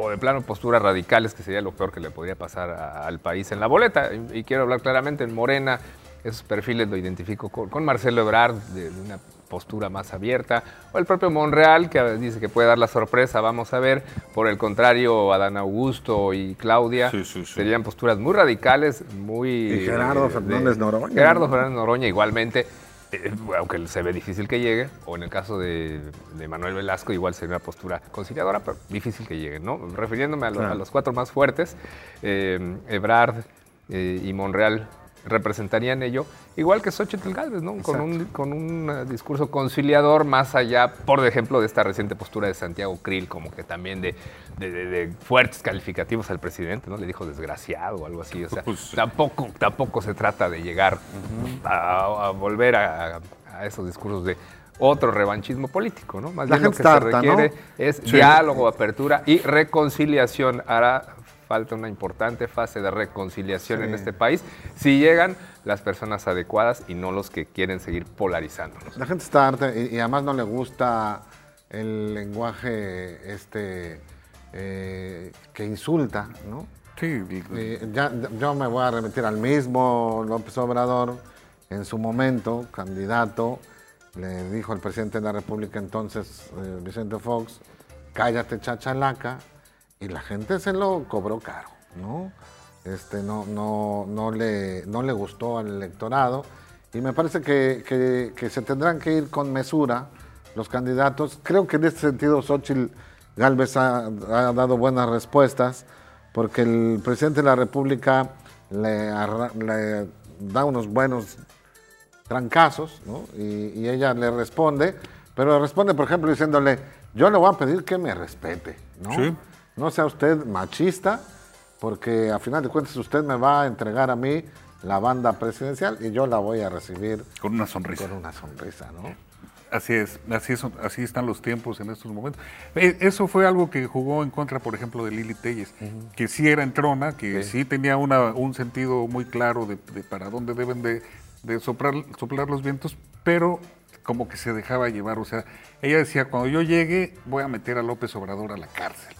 o de plano posturas radicales, que sería lo peor que le podría pasar al país en la boleta. Y, quiero hablar claramente, en Morena esos perfiles lo identifico con, Marcelo Ebrard, de, una postura más abierta, o el propio Monreal, que dice que puede dar la sorpresa, vamos a ver. Por el contrario, Adán Augusto y Claudia serían posturas muy radicales, muy... Y Gerardo Fernández Noroña. Gerardo Fernández Noroña igualmente. Eh, aunque se ve difícil que llegue, o en el caso de, Manuel Velasco, igual sería una postura conciliadora, pero difícil que llegue, ¿no? Refiriéndome a, los cuatro más fuertes, eh, Ebrard eh, y Monreal representarían ello, igual que Xochitl Galvez, ¿no? Con un, con un, eh, discurso conciliador más allá, por ejemplo, de esta reciente postura de Santiago Krill, como que también de, de, fuertes calificativos al presidente, ¿no? Le dijo desgraciado o algo así. O sea, pues, tampoco, tampoco se trata de llegar a, volver a, esos discursos de otro revanchismo político, ¿no? Más bien lo que se requiere es diálogo, apertura y reconciliación. Hará falta una importante fase de reconciliación en este país si llegan las personas adecuadas y no los que quieren seguir polarizándonos. La gente está harta y, además no le gusta el lenguaje este eh, que insulta, ¿no? Sí. ya, yo me voy a remitir al mismo López Obrador, en su momento, candidato, le dijo al presidente de la República entonces, eh, Vicente Fox, cállate chachalaca, y la gente se lo cobró caro, ¿no? Este, no, no, no, le, no le gustó al electorado y me parece que, se tendrán que ir con mesura los candidatos. Creo que en este sentido Xochitl Galvez ha, dado buenas respuestas porque el presidente de la República le, da unos buenos trancazos ¿no? y, y, ella le responde, pero responde, por ejemplo, diciéndole, yo le voy a pedir que me respete. ¿no? Sí. No sea usted machista, porque a final de cuentas usted me va a entregar a mí la banda presidencial y yo la voy a recibir con una sonrisa. Con una sonrisa, ¿no? Así es, así, es, así están los tiempos en estos momentos. Eh, eso fue algo que jugó en contra, por ejemplo, de Lili Telles, que sí era entrona, que sí, tenía una, un sentido muy claro de, para dónde deben de, soplar, soplar los vientos, pero como que se dejaba llevar. O sea, ella decía, cuando yo llegue voy a meter a López Obrador a la cárcel.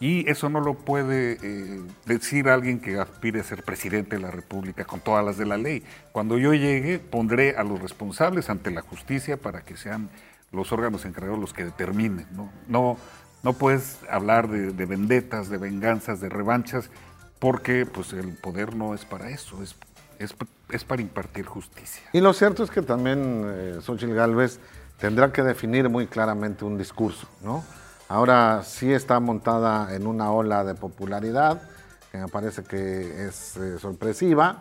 Y eso no lo puede eh, decir alguien que aspire a ser presidente de la República con todas las de la ley. Cuando yo llegue, pondré a los responsables ante la justicia para que sean los órganos encargados los que determinen. No, no, puedes hablar de, vendetas, de venganzas, de revanchas, porque pues, el poder no es para eso, es, es, para impartir justicia. Y lo cierto es que también eh, Xochitl Gálvez tendrá que definir muy claramente un discurso, ¿no? Ahora sí está montada en una ola de popularidad, que me parece que es eh, sorpresiva,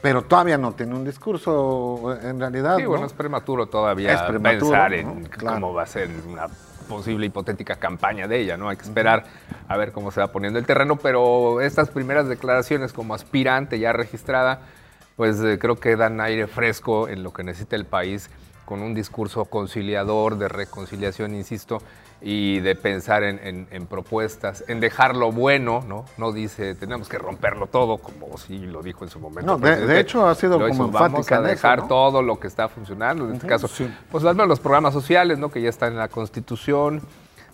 pero todavía no tiene un discurso eh, en realidad. Sí, bueno, es prematuro todavía pensar en cómo va a ser una posible hipotética campaña de ella, ¿no? Hay que esperar a ver cómo se va poniendo el terreno, pero estas primeras declaraciones como aspirante ya registrada, pues eh, creo que dan aire fresco en lo que necesita el país con un discurso conciliador, de reconciliación, insisto, y de pensar en, propuestas, en dejar lo bueno, ¿no? No dice, tenemos que romperlo todo, como sí lo dijo en su momento. No, de, hecho ha sido como Vamos a dejar todo lo que está funcionando, en este caso, pues los programas sociales, ¿no? Que ya están en la Constitución,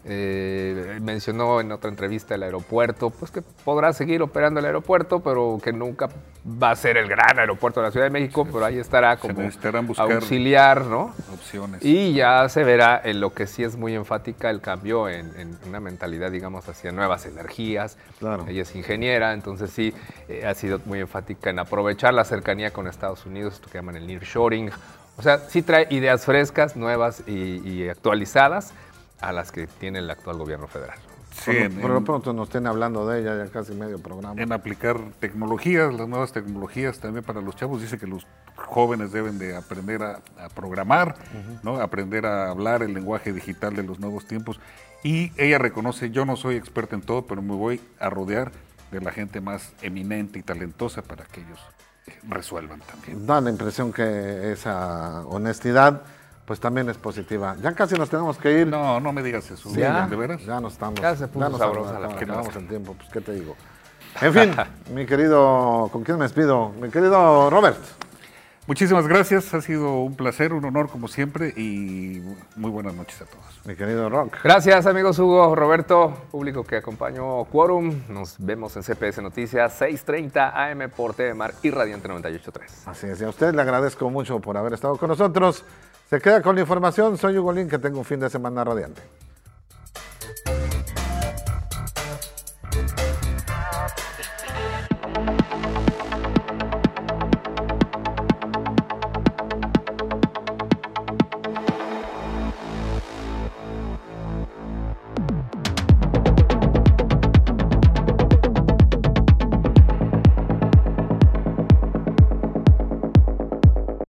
Eh, mencionó en otra entrevista el aeropuerto, pues que podrá seguir operando el aeropuerto, pero que nunca va a ser el gran aeropuerto de la Ciudad de México, pero ahí estará como auxiliar, ¿no? Opciones. Y ya se verá en lo que sí es muy enfática el cambio en, una mentalidad, digamos, hacia nuevas energías. Claro. Ella es ingeniera, entonces sí eh, ha sido muy enfática en aprovechar la cercanía con Estados Unidos, esto que llaman el nearshoring. O sea, sí trae ideas frescas, nuevas y actualizadas a las que tiene el actual gobierno federal. Sí, por, lo pronto nos estén hablando de ella ya casi medio programa. En aplicar tecnologías, las nuevas tecnologías también para los chavos. Dice que los jóvenes deben de aprender a, programar, ¿no? aprender a hablar el lenguaje digital de los nuevos tiempos. Y ella reconoce, yo no soy experta en todo, pero me voy a rodear de la gente más eminente y talentosa para que ellos resuelvan también. Da la impresión que esa honestidad pues también es positiva. Ya casi nos tenemos que ir. No, no me digas eso. ¿Ya? ¿De veras? Ya nos estamos. Ya se puso nos sabrosa la Quedamos en tiempo, pues qué te digo. En fin, [LAUGHS] mi querido, ¿con quién me despido? Mi querido Robert. Muchísimas gracias, ha sido un placer, un honor como siempre y muy buenas noches a todos. Mi querido Rock. Gracias amigos Hugo, Roberto, público que acompañó Quorum. Nos vemos en CPS Noticias 6.30 AM por TV Mar y Radiante 98.3. Así es, y a usted le agradezco mucho por haber estado con nosotros. Se queda con la información. Soy Hugo Lin, que tenga un fin de semana radiante.